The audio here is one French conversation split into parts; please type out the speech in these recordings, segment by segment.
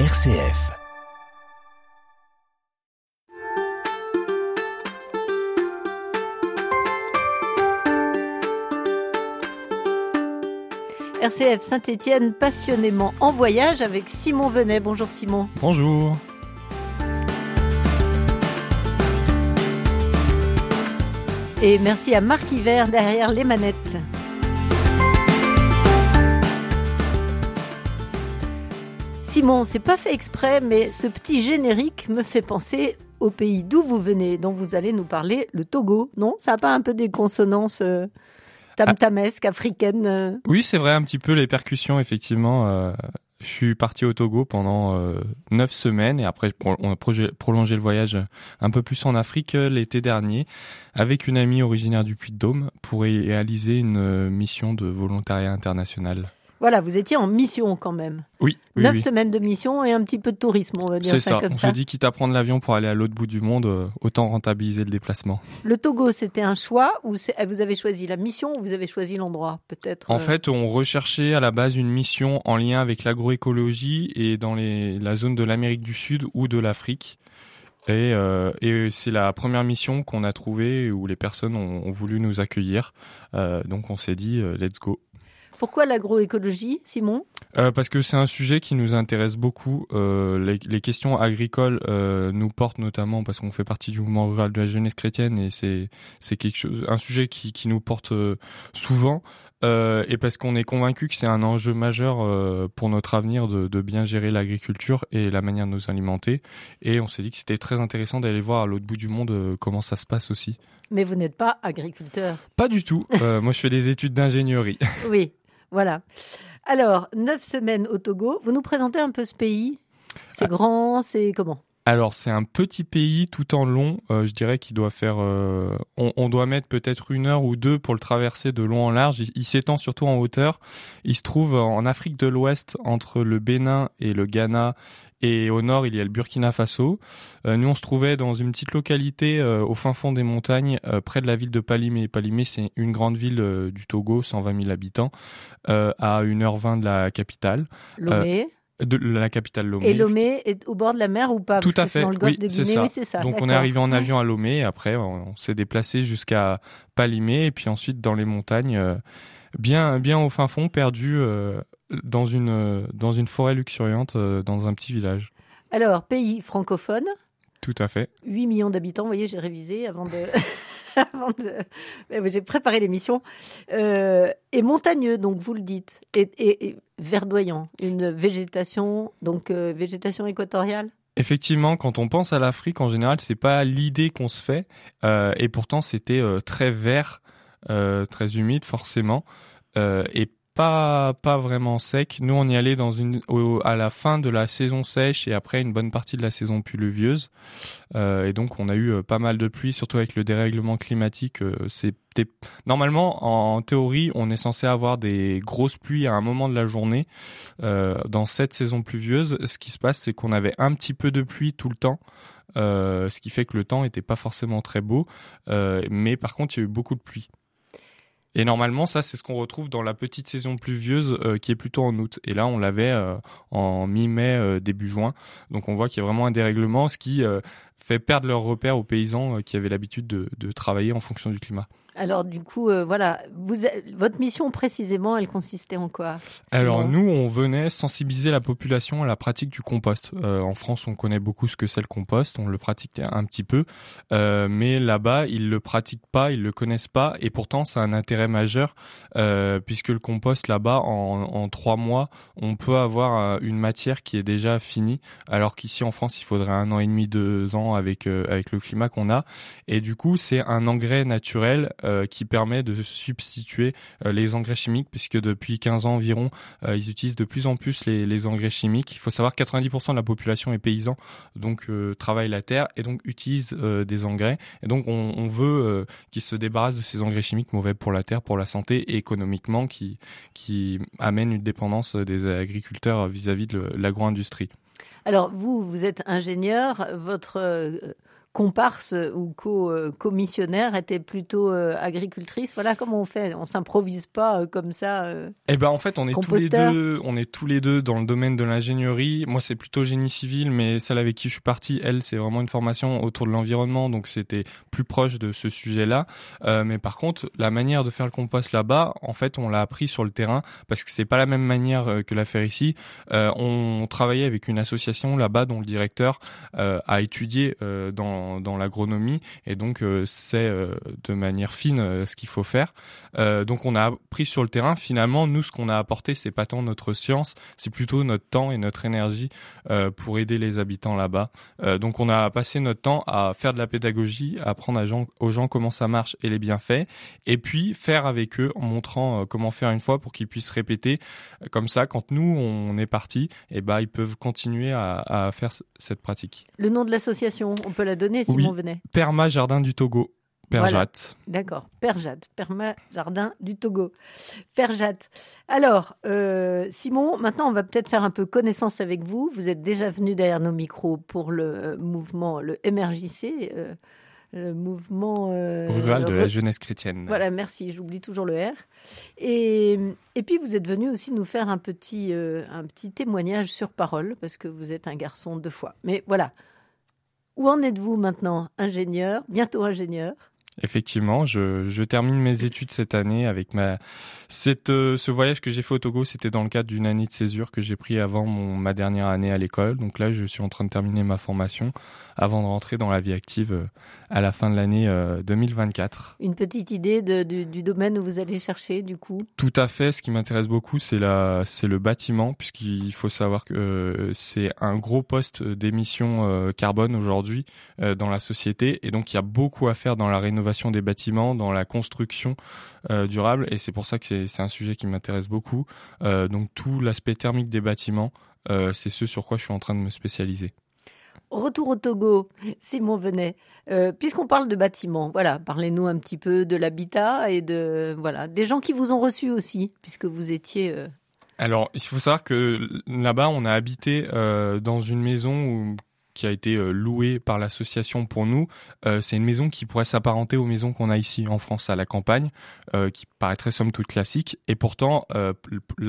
RCF. RCF Saint-Étienne passionnément en voyage avec Simon Venet. Bonjour Simon. Bonjour. Et merci à Marc Hiver derrière les manettes. Simon, c'est pas fait exprès, mais ce petit générique me fait penser au pays d'où vous venez, dont vous allez nous parler, le Togo. Non Ça n'a pas un peu des consonances euh, tam-tamesques, africaines euh Oui, c'est vrai, un petit peu les percussions, effectivement. Euh, je suis parti au Togo pendant neuf semaines et après on a prolongé le voyage un peu plus en Afrique l'été dernier avec une amie originaire du Puy-de-Dôme pour réaliser une mission de volontariat international. Voilà, vous étiez en mission quand même. Oui, Neuf oui. semaines de mission et un petit peu de tourisme, on va dire C'est ça, ça. comme On ça. se dit quitte à prendre l'avion pour aller à l'autre bout du monde, euh, autant rentabiliser le déplacement. Le Togo, c'était un choix ou c'est- vous avez choisi la mission ou vous avez choisi l'endroit peut-être En euh, fait, on recherchait à la base une mission en lien avec l'agroécologie et dans les, la zone de l'Amérique du Sud ou de l'Afrique. Et, euh, et c'est la première mission qu'on a trouvée où les personnes ont, ont voulu nous accueillir. Euh, donc on s'est dit, let's go. Pourquoi l'agroécologie, Simon? Euh, parce que c'est un sujet qui nous intéresse beaucoup. Euh, les, les questions agricoles euh, nous portent notamment parce qu'on fait partie du mouvement rural de la jeunesse chrétienne et c'est c'est quelque chose, un sujet qui, qui nous porte souvent. Euh, et parce qu'on est convaincu que c'est un enjeu majeur euh, pour notre avenir de, de bien gérer l'agriculture et la manière de nous alimenter. Et on s'est dit que c'était très intéressant d'aller voir à l'autre bout du monde euh, comment ça se passe aussi. Mais vous n'êtes pas agriculteur. Pas du tout. Moi, je fais des études d'ingénierie. Oui, voilà. Alors, neuf semaines au Togo. Vous nous présentez un peu ce pays? C'est Ah. grand, c'est comment? Alors c'est un petit pays tout en long. Euh, je dirais qu'il doit faire. euh, on, on doit mettre peut-être une heure ou deux pour le traverser de long en large. Il, il s'étend surtout en hauteur. Il se trouve en Afrique de l'Ouest entre le Bénin et le Ghana. Et au nord, il y a le Burkina Faso. Euh, nous, on se trouvait dans une petite localité euh, au fin fond des montagnes, euh, près de la ville de Palimé. Palimé, c'est une grande ville du Togo, 120 000 habitants, à 1h20 de la capitale, Lomé. de la capitale Lomé. Et Lomé est au bord de la mer ou pas? Tout Parce à que fait, dans le golfe oui, de c'est Guinée, ça. oui, c'est ça. Donc on est arrivé en avion à Lomé, et après on, s'est déplacé jusqu'à Palimé et puis ensuite dans les montagnes, bien bien au fin fond, perdu euh, dans une euh, dans une forêt luxuriante, euh, dans un petit village. Alors, pays francophone, Tout à fait. 8 millions d'habitants. Vous voyez, j'ai révisé avant de. de... J'ai préparé l'émission. Euh, et montagneux, donc vous le dites. Et, et- et verdoyant. Une végétation, donc euh, végétation équatoriale Effectivement, quand on pense à l'Afrique en général, c'est pas l'idée qu'on se fait, euh, et pourtant c'était très vert, très humide forcément, et pas pas vraiment sec. Nous, on y allait à la fin de la saison sèche et après une bonne partie de la saison pluvieuse, euh, et donc on a eu euh, pas mal de pluie, surtout avec le dérèglement climatique. euh, normalement en théorie, on est censé avoir des grosses pluies à un moment de la journée. Dans cette saison pluvieuse, ce qui se passe, c'est qu'on avait un petit peu de pluie tout le temps. Ce qui fait que le temps était pas forcément très beau, mais par contre il y a eu beaucoup de pluie. Et normalement, ça, c'est ce qu'on retrouve dans la petite saison pluvieuse euh, qui est plutôt en août. Et là, on l'avait euh, en mi-mai, euh, début juin. Donc on voit qu'il y a vraiment un dérèglement, ce qui fait perdre leur repère aux paysans qui avaient l'habitude de, de travailler en fonction du climat. Alors, du coup, euh, voilà. Vous, votre mission précisément, elle consistait en quoi? Alors Simon nous, on venait sensibiliser la population à la pratique du compost. Euh, en France, on connaît beaucoup ce que c'est le compost, on le pratique un petit peu, Euh, mais là-bas, ils le pratiquent pas, ils le connaissent pas, et pourtant, ça a un intérêt majeur euh, puisque le compost là-bas, en, en trois mois, on peut avoir euh, une matière qui est déjà finie, alors qu'ici en France, il faudrait un an et demi, deux ans avec euh, avec le climat qu'on a, et du coup, c'est un engrais naturel euh, qui permet de substituer euh, les engrais chimiques, puisque depuis 15 ans environ, euh, ils utilisent de plus en plus les, engrais chimiques. Il faut savoir que 90% de la population est paysan, donc travaille la terre et donc utilise des engrais. Et donc on, veut qu'ils se débarrassent de ces engrais chimiques mauvais pour la terre, pour la santé et économiquement, qui, qui amènent une dépendance des agriculteurs vis-à-vis de l'agro-industrie. Alors, vous, vous êtes ingénieur. Votre comparse ou co-commissionnaire était plutôt agricultrice. Voilà comment on fait. On s'improvise pas comme ça. eh ben en fait, on est tous les deux, on est tous les deux dans le domaine de l'ingénierie. Moi, c'est plutôt génie civil, mais celle avec qui je suis parti, elle, c'est vraiment une formation autour de l'environnement, donc c'était plus proche de ce sujet-là. mais par contre, la manière de faire le compost là-bas, en fait, on l'a appris sur le terrain parce que c'est pas la même manière que la faire ici. on travaillait avec une association là-bas dont le directeur a étudié dans dans, l'agronomie et donc euh, c'est euh, de manière fine euh, ce qu'il faut faire. donc on a appris sur le terrain. Finalement, nous, ce qu'on a apporté, c'est pas tant notre science, c'est plutôt notre temps et notre énergie pour aider les habitants là-bas. donc on a passé notre temps à faire de la pédagogie, à apprendre aux gens comment ça marche et les bienfaits, et puis faire avec eux en montrant comment faire une fois pour qu'ils puissent répéter. Comme ça, quand nous on est parti, et eh ben ils peuvent continuer à, à faire cette pratique. Le nom de l'association, on peut la donner Simon oui. Perma Jardin du Togo. Perjat. D'accord, Perjat, Perma Jardin du Togo. Perjat. Alors, euh, Simon, maintenant on va peut-être faire un peu connaissance avec vous. Vous êtes déjà venu derrière nos micros pour le mouvement, le MRJC, euh, le mouvement euh, rural de la jeunesse chrétienne. Voilà, merci, j'oublie toujours le R. Et, et puis vous êtes venu aussi nous faire un petit, un petit témoignage sur parole, parce que vous êtes un garçon de foi. Mais voilà, où en êtes-vous maintenant Ingénieur, bientôt ingénieur Effectivement, je, je, termine mes études cette année avec ma cette euh, ce voyage que j'ai fait au Togo, c'était dans le cadre d'une année de césure que j'ai pris avant mon ma dernière année à l'école. Donc là, je suis en train de terminer ma formation avant de rentrer dans la vie active euh, à la fin de l'année 2024. Euh, Une petite idée de, du, du, domaine où vous allez chercher du coup? Tout à fait. Ce qui m'intéresse beaucoup, c'est la c'est le bâtiment puisqu'il faut savoir que c'est un gros poste d'émission carbone aujourd'hui dans la société et donc il y a beaucoup à faire dans la rénovation des bâtiments, dans la construction euh, durable. Et c'est pour ça que c'est un sujet qui m'intéresse beaucoup. Euh, donc tout l'aspect thermique des bâtiments, euh, c'est ce sur quoi je suis en train de me spécialiser. Retour au Togo, Simon Venet. Puisqu'on parle de bâtiments, voilà, parlez-nous un petit peu de l'habitat et de voilà des gens qui vous ont reçu aussi, puisque vous étiez. Alors, il faut savoir que là-bas, on a habité dans une maison où qui a été euh, loué par l'association pour nous. Euh, c'est une maison qui pourrait s'apparenter aux maisons qu'on a ici en France à la campagne, euh, qui paraîtrait somme toute classique. Et pourtant,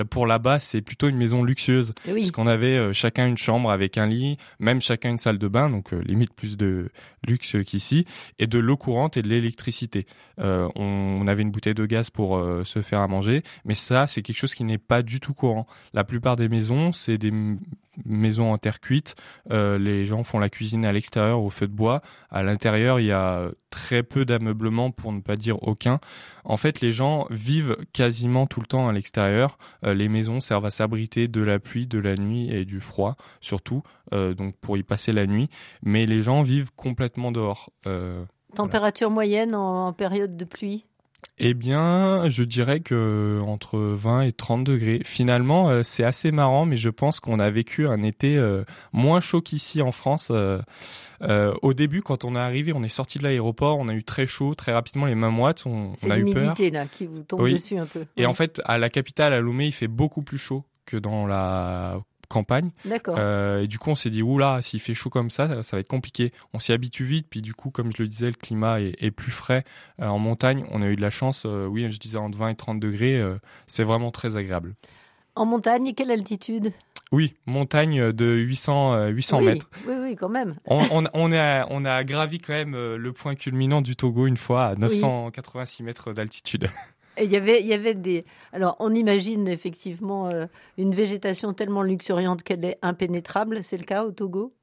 pour là-bas, c'est plutôt une maison luxueuse, eh oui. puisqu'on avait chacun une chambre avec un lit, même chacun une salle de bain, donc limite plus de luxe qu'ici, et de l'eau courante et de l'électricité. On, on, avait une bouteille de gaz pour se faire à manger, mais ça, c'est quelque chose qui n'est pas du tout courant. La plupart des maisons, c'est des maison en terre cuite. Euh, les gens font la cuisine à l'extérieur au feu de bois. À l'intérieur, il y a très peu d'ameublement, pour ne pas dire aucun. En fait, les gens vivent quasiment tout le temps à l'extérieur. Euh, les maisons servent à s'abriter de la pluie, de la nuit et du froid, surtout, euh, donc pour y passer la nuit. Mais les gens vivent complètement dehors. Température moyenne en période de pluie? Eh bien, je dirais que entre 20 et 30 degrés. Finalement, euh, c'est assez marrant, mais je pense qu'on a vécu un été euh, moins chaud qu'ici en France. Euh, au début, quand on est arrivé, on est sorti de l'aéroport, on a eu très chaud, très rapidement les mamouettes, on, on a eu peur. C'est là qui vous tombe dessus un peu. Et en fait, à la capitale, à Lomé, il fait beaucoup plus chaud que dans la campagne. D'accord. Euh, et du coup, on s'est dit, oula, s'il fait chaud comme ça, ça, va être compliqué. On s'y habitue vite, puis du coup, comme je le disais, le climat est, plus frais. Euh, en montagne, on a eu de la chance, euh, oui, je disais entre 20 et 30 degrés, c'est vraiment très agréable. En montagne, quelle altitude? Oui, montagne de 800, 800 mètres. Oui, oui, quand même. On, on, a, on a gravi quand même le point culminant du Togo une fois à 986 mètres d'altitude. il y avait, des. Alors, on imagine effectivement euh, une végétation tellement luxuriante qu'elle est impénétrable. C'est le cas au Togo?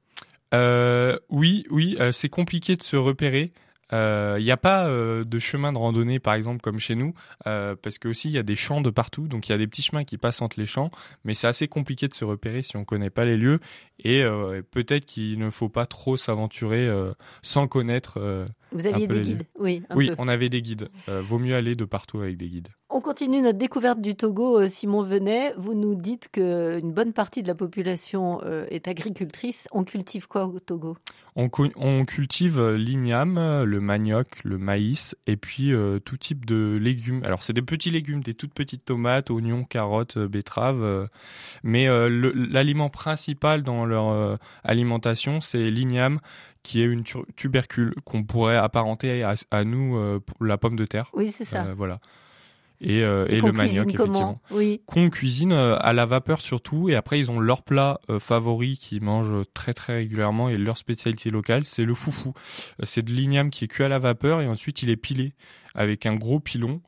Euh, Oui, oui. Euh, c'est compliqué de se repérer. Il euh, n'y a pas euh, de chemin de randonnée, par exemple, comme chez nous, euh, parce que aussi il y a des champs de partout, donc il y a des petits chemins qui passent entre les champs, mais c'est assez compliqué de se repérer si on connaît pas les lieux, et peut-être qu'il ne faut pas trop s'aventurer sans connaître. Vous aviez des guides, oui. oui, on avait des guides. vaut mieux aller de partout avec des guides. On continue notre découverte du Togo. Euh, Simon Venet, vous nous dites qu'une bonne partie de la population euh, est agricultrice. On cultive quoi au Togo? On, cultive euh, l'igname, le manioc, le maïs et puis tout type de légumes. Alors c'est des petits légumes, des toutes petites tomates, oignons, carottes, betteraves. mais l'aliment principal dans leur alimentation, c'est l'igname qui est une tubercule qu'on pourrait apparenter à, nous, la pomme de terre. Oui, c'est ça. voilà et, euh, et, le manioc effectivement. Oui. Qu'on cuisine euh, à la vapeur surtout et après ils ont leur plat euh, favori qu'ils mangent très très régulièrement et leur spécialité locale c'est le foufou. c'est de l'igname qui est cuit à la vapeur et ensuite il est pilé avec un gros pilon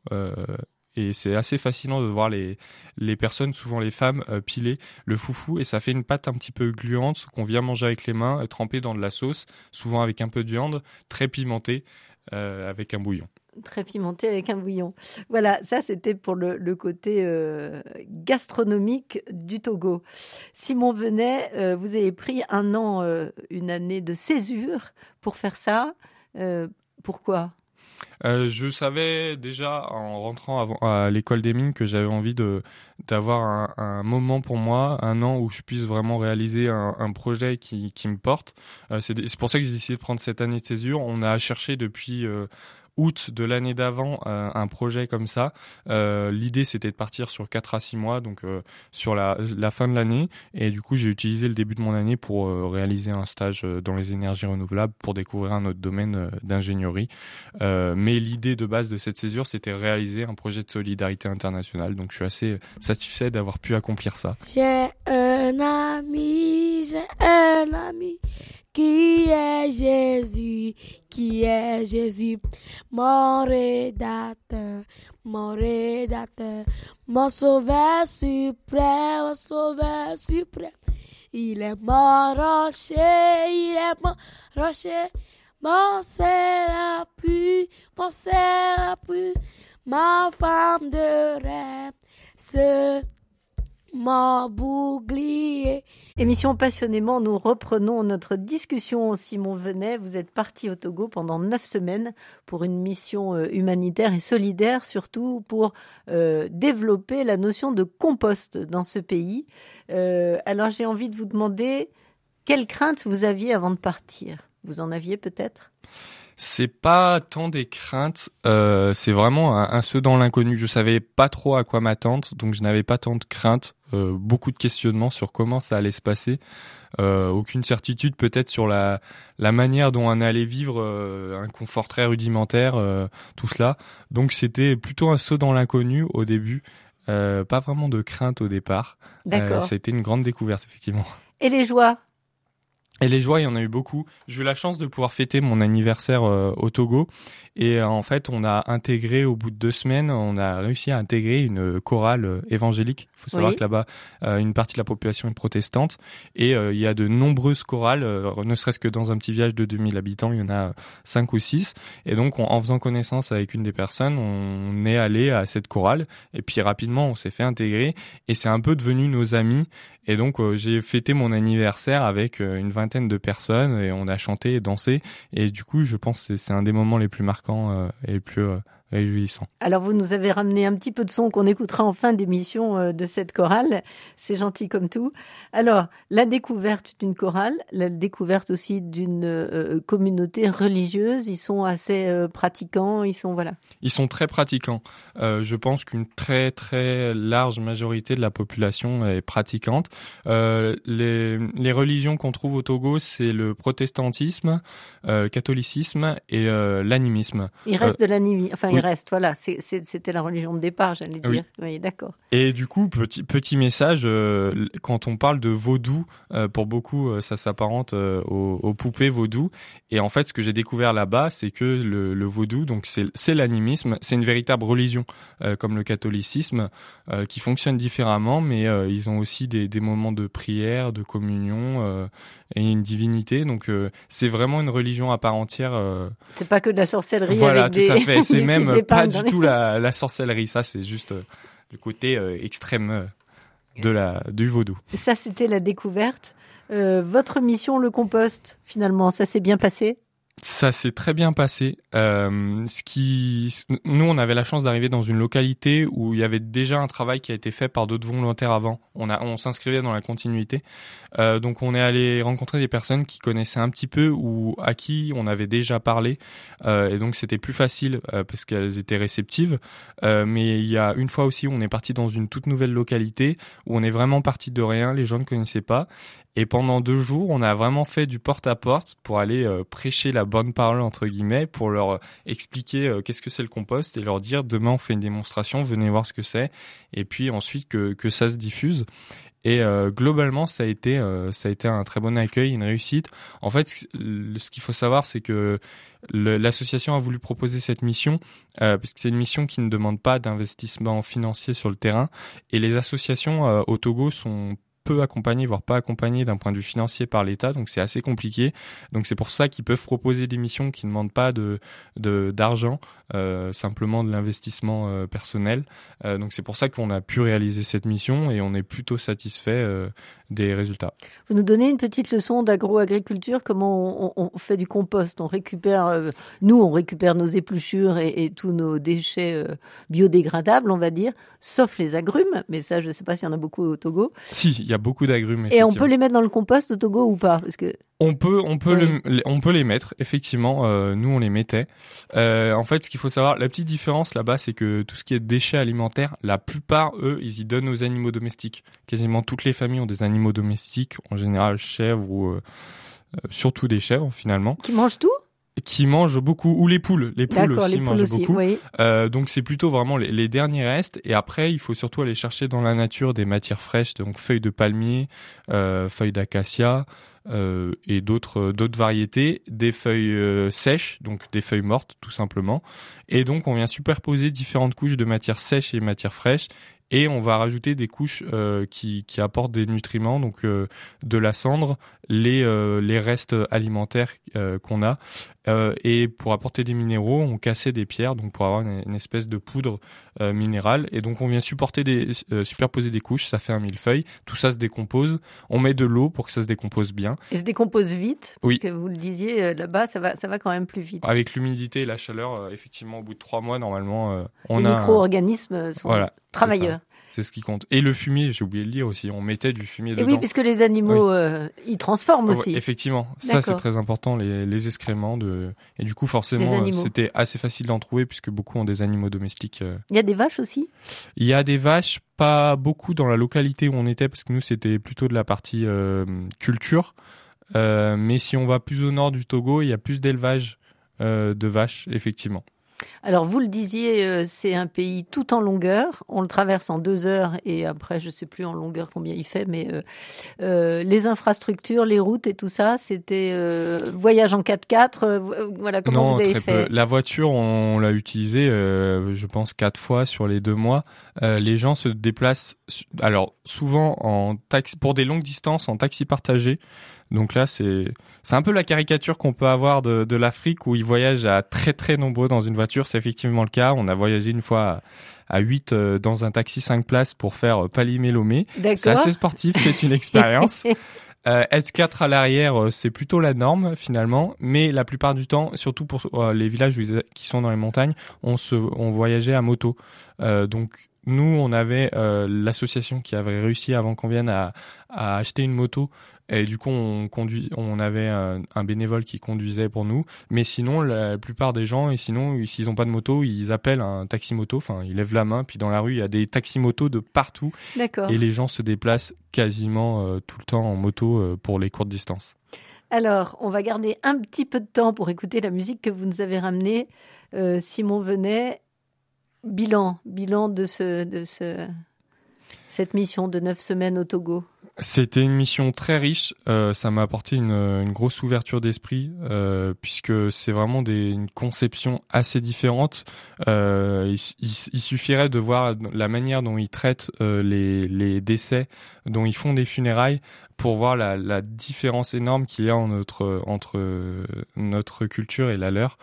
et c'est assez fascinant de voir les, les personnes, souvent les femmes, piler le foufou et ça fait une pâte un petit peu gluante qu'on vient manger avec les mains, trempée dans de la sauce, souvent avec un peu de viande, très pimentée, avec un bouillon très pimenté avec un bouillon. Voilà, ça c'était pour le, côté euh, gastronomique du Togo. Simon Venet, euh, vous avez pris un an, euh, une année de césure pour faire ça. pourquoi? Je savais déjà en rentrant à l'école des mines que j'avais envie de d'avoir un, moment pour moi, un an où je puisse vraiment réaliser un, projet qui, qui me porte. c'est pour ça que j'ai décidé de prendre cette année de césure. On a cherché depuis août de l'année d'avant euh, un projet comme ça. Euh, l'idée c'était de partir sur 4 à 6 mois, donc euh, sur la, fin de l'année. Et du coup j'ai utilisé le début de mon année pour réaliser un stage dans les énergies renouvelables pour découvrir un autre domaine d'ingénierie. mais l'idée de base de cette césure c'était réaliser un projet de solidarité internationale. Donc je suis assez satisfait d'avoir pu accomplir ça. J'ai un ami, j'ai un ami qui est Jésus, qui est Jésus, mon rédacteur, mon rédacteur, mon sauveur suprême, mon sauveur suprême. Il est mon rocher, il est mon rocher, mon sérapu, mon sérapu, ma femme de rêve, Émission passionnément, nous reprenons notre discussion. Simon Venet, vous êtes parti au Togo pendant neuf semaines pour une mission euh, humanitaire et solidaire, surtout pour euh, développer la notion de compost dans ce pays. Euh, alors j'ai envie de vous demander quelles craintes vous aviez avant de partir? Vous en aviez peut-être? C'est pas tant des craintes, euh, c'est vraiment un, un saut dans l'inconnu. Je savais pas trop à quoi m'attendre, donc je n'avais pas tant de craintes. Euh, beaucoup de questionnements sur comment ça allait se passer. Euh, aucune certitude peut-être sur la, la manière dont on allait vivre euh, un confort très rudimentaire, euh, tout cela. Donc c'était plutôt un saut dans l'inconnu au début, pas vraiment de crainte au départ. D'accord. C'était une grande découverte effectivement. Et les joies? Et les joies, il y en a eu beaucoup. J'ai eu la chance de pouvoir fêter mon anniversaire euh, au Togo. Et euh, en fait, on a intégré, au bout de deux semaines, on a réussi à intégrer une chorale euh, évangélique. Il faut savoir que là-bas, une partie de la population est protestante. Et il y a de nombreuses chorales, ne serait-ce que dans un petit village de 2000 habitants, il y en a cinq ou six. Et donc, en faisant connaissance avec une des personnes, on est allé à cette chorale. Et puis rapidement, on s'est fait intégrer. Et c'est un peu devenu nos amis. Et donc j'ai fêté mon anniversaire avec une vingtaine de personnes et on a chanté et dansé. Et du coup, je pense que c'est un des moments les plus marquants euh, et les plus réjouissant. Alors vous nous avez ramené un petit peu de son qu'on écoutera en fin d'émission euh, de cette chorale. C'est gentil comme tout. Alors la découverte d'une chorale, la découverte aussi d'une euh, communauté religieuse. Ils sont assez euh, pratiquants. Ils sont voilà. Ils sont très pratiquants. je pense qu'une très très large majorité de la population est pratiquante. les, les religions qu'on trouve au Togo, c'est le protestantisme, le catholicisme et l'animisme. Il reste de l'animisme. Enfin, reste. Voilà, c'était la religion de départ, j'allais dire. Oui, d'accord. Et du coup, petit, petit message, euh, quand on parle de vaudou, euh, pour beaucoup, euh, ça s'apparente aux, poupées vaudou. Et en fait, ce que j'ai découvert là-bas, c'est que le, vaudou, donc c'est l'animisme, c'est une véritable religion, comme le catholicisme, qui fonctionne différemment, mais ils ont aussi des, des, moments de prière, de communion et une divinité. Donc, c'est vraiment une religion à part entière. C'est pas que de la sorcellerie voilà, avec tout à fait. C'est même pas du tout la, la, sorcellerie. Ça, c'est juste euh, le côté euh, extrême euh, de la, du vaudou. Ça, c'était la découverte. votre mission, le compost, finalement, ça s'est bien passé? Ça s'est très bien passé. Euh, ce qui, nous, on avait la chance d'arriver dans une localité où il y avait déjà un travail qui a été fait par d'autres volontaires avant. On a, on s'inscrivait dans la continuité. Euh, donc, on est allé rencontrer des personnes qui connaissaient un petit peu ou à qui on avait déjà parlé. Euh, et donc, c'était plus facile parce qu'elles étaient réceptives. Mais il y a une fois aussi où on est parti dans une toute nouvelle localité où on est vraiment parti de rien. Les gens ne connaissaient pas. Et pendant deux jours, on a vraiment fait du porte-à-porte pour aller prêcher la bonne parole, entre guillemets, pour leur euh, expliquer euh, qu'est-ce que c'est le compost et leur dire demain on fait une démonstration, venez voir ce que c'est. Et puis ensuite que, que ça se diffuse. Et globalement, ça a été ça a été un très bon accueil, une réussite. En fait, ce qu'il faut savoir, c'est que l'association a voulu proposer cette mission euh, parce que c'est une mission qui ne demande pas d'investissement financier sur le terrain. Et les associations au Togo sont peu accompagnés, voire pas accompagnés d'un point de vue financier par l'État, donc c'est assez compliqué. Donc c'est pour ça qu'ils peuvent proposer des missions qui ne demandent pas de d'argent, euh, simplement de l'investissement euh, personnel. Euh, donc c'est pour ça qu'on a pu réaliser cette mission et on est plutôt satisfait des résultats. Vous nous donnez une petite leçon d'agro-agriculture, comment on, on, fait du compost, on récupère, nous on récupère nos épluchures et, et tous nos déchets biodégradables, on va dire, sauf les agrumes, mais ça je ne sais pas s'il y en a beaucoup au Togo. Si, il y a beaucoup d'agrumes. Et on peut les mettre dans le compost au Togo ou pas? Parce que on peut, on peut, oui. le, on peut les mettre. Effectivement, euh, nous on les mettait. Euh, en fait, ce qu'il faut savoir, la petite différence là-bas, c'est que tout ce qui est déchets alimentaires, la plupart, eux, ils y donnent aux animaux domestiques. Quasiment toutes les familles ont des animaux domestiques, en général chèvres ou euh, surtout des chèvres finalement. Qui mangent tout? Qui mangent beaucoup ou les poules. Les poules aussi les poules mangent aussi, beaucoup. oui. euh, donc c'est plutôt vraiment les, les, derniers restes. Et après il faut surtout aller chercher dans la nature des matières fraîches donc feuilles de palmier euh, feuilles d'acacia euh, et d'autres d'autres variétés, des feuilles sèches, donc des feuilles mortes tout simplement. Et donc on vient superposer différentes couches de matière sèche et matière fraîche et on va rajouter des couches euh, qui, qui apportent des nutriments, donc euh, de la cendre, les, euh, les restes alimentaires qu'on a, et pour apporter des minéraux, on cassait des pierres, donc pour avoir une, une espèce de poudre minérale, et donc on vient supporter des, superposer des couches, ça fait un millefeuille, tout ça se décompose, on met de l'eau pour que ça se décompose bien. Et se décompose vite, parce oui. que vous le disiez là-bas, ça va, ça va quand même plus vite. Avec l'humidité et la chaleur, effectivement, au bout de trois mois, normalement, on les a... micro-organismes sont voilà, C'est ce qui compte. Et le fumier, j'ai oublié de le dire aussi, on mettait du fumier et dedans. oui, puisque les animaux, oui. euh, ils transforment aussi. Ouais, effectivement, ça c'est très important, les, les, excréments. De... Et du coup, forcément, c'était assez facile d'en trouver puisque beaucoup ont des animaux domestiques. euh. Il y a des vaches aussi? Il y a des vaches, pas beaucoup dans la localité où on était parce que nous, c'était plutôt de la partie euh, culture. Euh, mais si on va plus au nord du Togo, il y a plus d'élevage euh, de vaches, effectivement. Alors, vous le disiez, euh, c'est un pays tout en longueur. On le traverse en deux heures et après, je ne sais plus en longueur combien il fait, mais euh, euh, les infrastructures, les routes et tout ça, c'était euh, voyage en 4x4. voilà, comment non, vous avez très fait peu. La voiture, on, l'a utilisée, je pense, quatre fois sur les deux mois. Les gens se déplacent, alors souvent en taxi, pour des longues distances, en taxi partagé. Donc là, c'est c'est un peu la caricature qu'on peut avoir de, de l'Afrique où ils voyagent à très très nombreux dans une voiture. C'est effectivement le cas. On a voyagé une fois à, à 8 euh, dans un taxi 5 places pour faire euh, Palimé-Lomé. C'est assez sportif, c'est une expérience. Euh, S4 à l'arrière, euh, c'est plutôt la norme finalement, mais la plupart du temps, surtout pour euh, les villages qui sont dans les montagnes, on se, on voyageait à moto. Euh, donc nous, on avait euh, l'association qui avait réussi avant qu'on vienne à, à, acheter une moto. Et du coup, on, conduit, on avait un, un, bénévole qui conduisait pour nous. Mais sinon, la plupart des gens, et sinon, s'ils n'ont pas de moto, ils appellent un taxi-moto. Enfin, ils lèvent la main. Puis dans la rue, il y a des taxis-motos de partout. Et les gens se déplacent quasiment euh, tout le temps en moto euh, pour les courtes distances. Alors, on va garder un petit peu de temps pour écouter la musique que vous nous avez ramenée. Simon Venet, bilan, bilan de, ce, de ce, cette mission de neuf semaines au Togo C'était une mission très riche. Euh, ça m'a apporté une, une, grosse ouverture d'esprit euh, puisque c'est vraiment des, une conception assez différente. Euh, il, il, suffirait de voir la manière dont ils traitent les, les décès, dont ils font des funérailles pour voir la, la différence énorme qu'il y a en notre, entre notre culture et la leur.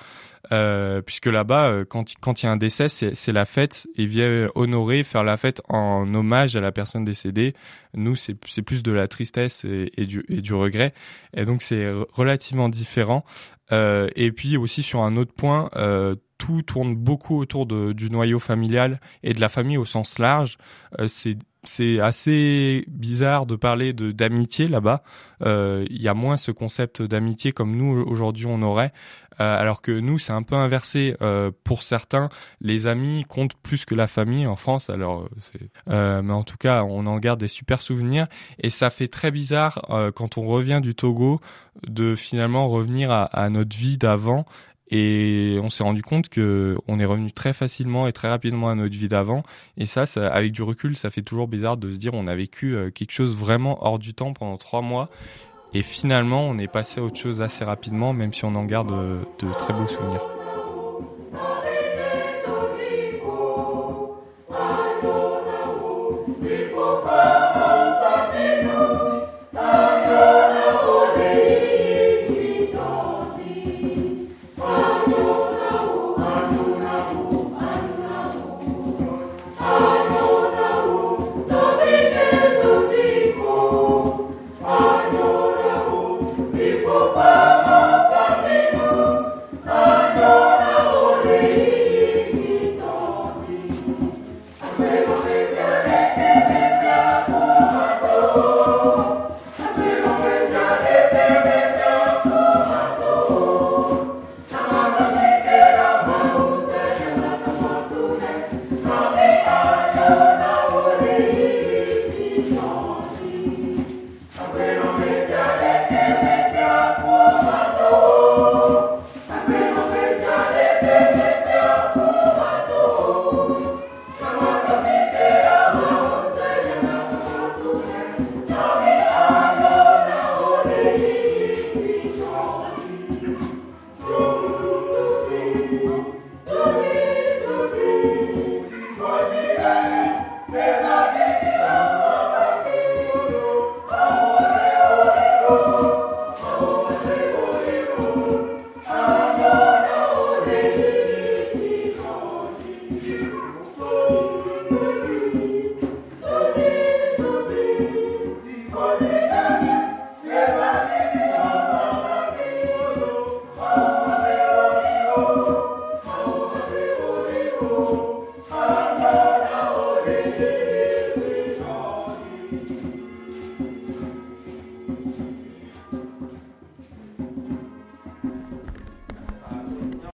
Euh, puisque là-bas, euh, quand quand il y a un décès, c'est la fête. Ils viennent honorer, faire la fête en hommage à la personne décédée. Nous, c'est plus de la tristesse et, et, du et du regret. Et donc c'est relativement différent. Euh, et puis aussi sur un autre point, euh, tout tourne beaucoup autour du noyau familial et de la famille au sens large. Euh, c'est c'est assez bizarre de parler d'amitié là-bas. Euh, il y a moins ce concept d'amitié comme nous aujourd'hui on aurait, euh, alors que nous c'est un peu inversé. Euh, pour certains, les amis comptent plus que la famille en France. Alors, mais en tout cas, on en garde des super souvenirs et ça fait très bizarre quand on revient du Togo de finalement revenir à notre vie d'avant et on s'est rendu compte que on est revenu très facilement et très rapidement à notre vie d'avant. Et ça, avec du recul, ça fait toujours bizarre de se dire on a vécu euh, quelque chose vraiment hors du temps pendant trois mois. Et finalement, on est passé à autre chose assez rapidement, même si on en garde euh, de très beaux souvenirs.